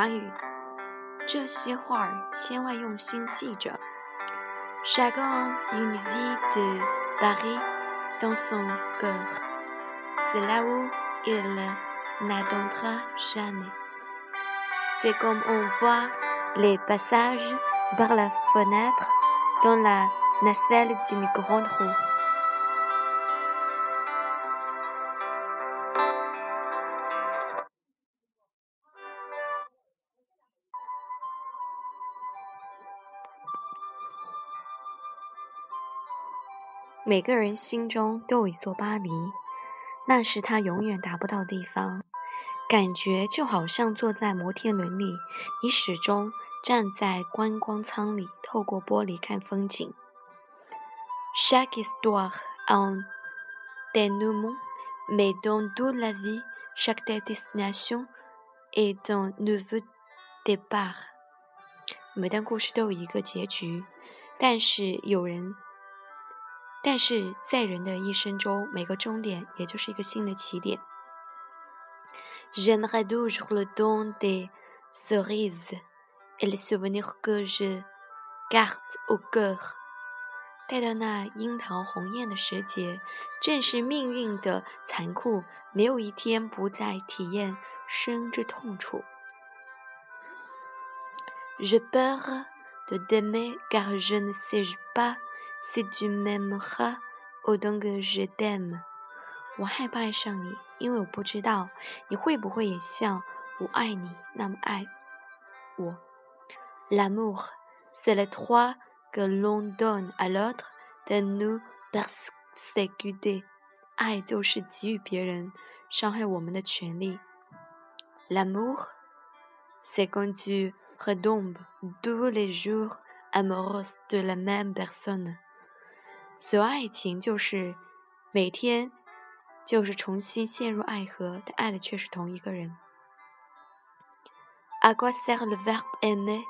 法语，这些话儿千万用心记着。Chacun une vie de Paris dans son cœur. C'est là où il n'attendra jamais. C'est comme on voit les passages par la fenêtre dans la nacelle d'une grande roue. 每个人心中都有一座巴黎，那是他永远达不到的地方，感觉就好像坐在摩天轮里，你始终站在观光舱里，透过玻璃看风景。chaque histoire a un dénouement, mais dans toute la vie, chaque destination est un nouveau départ。每段故事都有一个结局，但是有人。但是在人的一生中，每个终点也就是一个新的起点。待到那樱桃红艳的时节，正是命运的残酷，没有一天不再体验生之痛楚。Si tu m'aimeras autant que je t'aime. pas L'amour, c'est le droit que l'on donne à l'autre de nous persécuter. L'amour, c'est quand tu redombes tous les jours amoureuse de la même personne。所谓爱情，就是每天就是重新陷入爱河，但爱的却是同一个人。À quoi sert le verbe aimer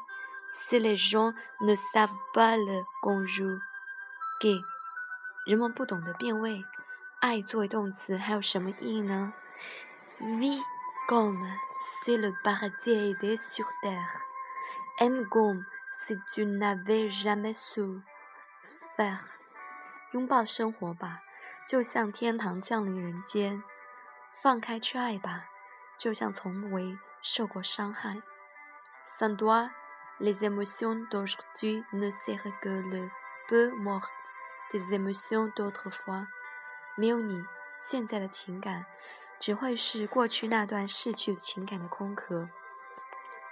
si les gens ne savent pas le conjuguer？们不懂得变位，爱作为动词还有什么意义呢？V comme si le p a r a s l i d e t sur terre. M comme si tu n'avais jamais souffert. 拥抱生活吧，就像天堂降临人间；放开去爱吧，就像从未受过伤害。Sans 现在，Les émotions d'aujourd'hui ne servent que le peu morte des émotions d'autrefois。没有你，现在的情感，只会是过去那段逝去情感的空壳。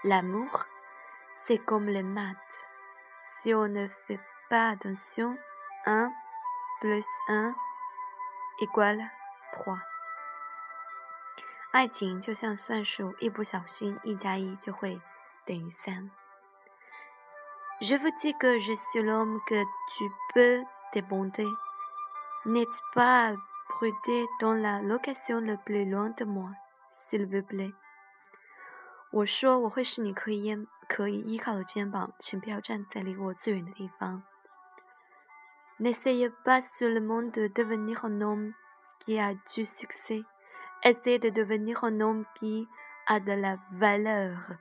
L'amour, c'est comme les maths, si on ne fait pas attention, un Blues，嗯，一关了，破。爱情就像算术，一不小心，一加一就会等于三。Je vous dis que je suis l'homme que tu peux dépendre. N'est pas prudent dans la location le plus loin de moi, s'il vous plaît。我说我会是你可以可以依靠的肩膀，请不要站在离我最远的地方。N'essayez pas seulement de devenir un homme qui a du succès. Essayez de devenir un homme qui a de la valeur.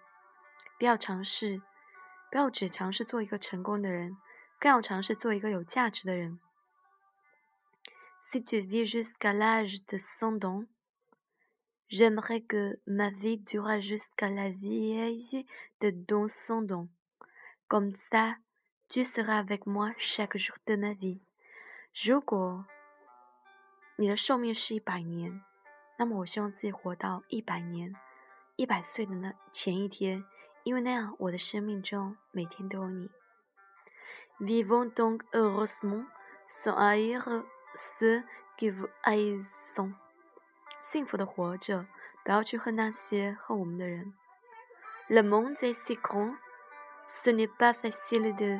Si tu vis jusqu'à l'âge de 100 ans, j'aimerais que ma vie dure jusqu'à la vieille de 100 ans. Comme ça, tu s e r a s avec moi chaque jour de ma vie。如果你的寿命是一百年，那么我希望自己活到一百年，一百岁的那前一天，因为那样我的生命中每天都有你。Vivons donc heureusement sans haïr ceux qui vous haïssent。幸福的活着，不要去恨那些恨我们的人。Le monde est si grand, ce n'est pas facile de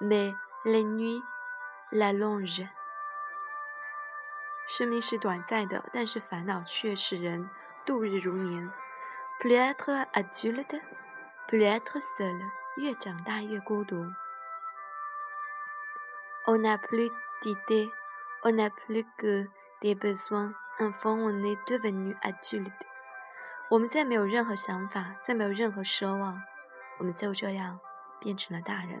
Mais les nuits la longe. 生命是短暂的，但是烦恼却使人度日如年。Plus tard, adulte, plus seul. 越长大越孤独。On a plus des, on a plus que des besoins. Enfin, on est devenu adulte. 我们再没有任何想法，再没有任何奢望，我们就这样变成了大人。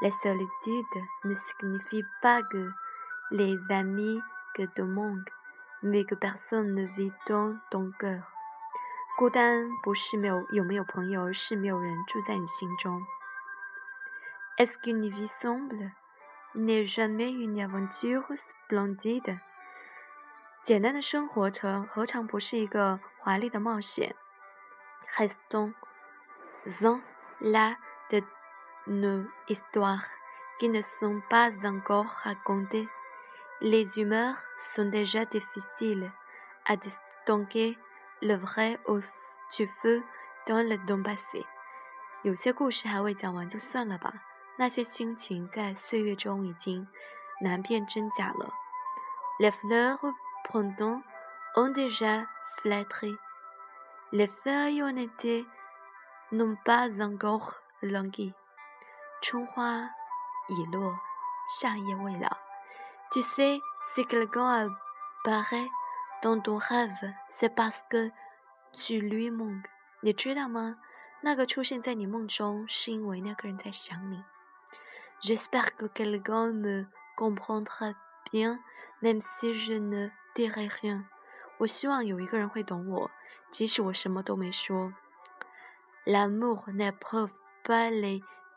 La solitude ne signifie pas que les amis que te manquent, mais que personne ne vit dans ton cœur. est ce qu'une vie semble n'est jamais une aventure splendide splendide？简单的生活成何尝不是一个华丽的冒险？Restons en là de nos histoires qui ne sont pas encore racontées. Les humeurs sont déjà difficiles à distinguer le vrai au du feu dans le temps Les fleurs pendant ont déjà flétri. Les feuilles ont été n'ont pas encore languies. 春花已落，夏夜未老。Tu sais que q u e l q g u n parait d a n ton rêve se basque t u l u i murs？你知道吗？那个出现在你梦中，是因为那个人在想你。J'espère que quelqu'un me comprendra bien, même si je ne dirai rien。我希望有一个人会懂我，即使我什么都没说。L'amour n e probable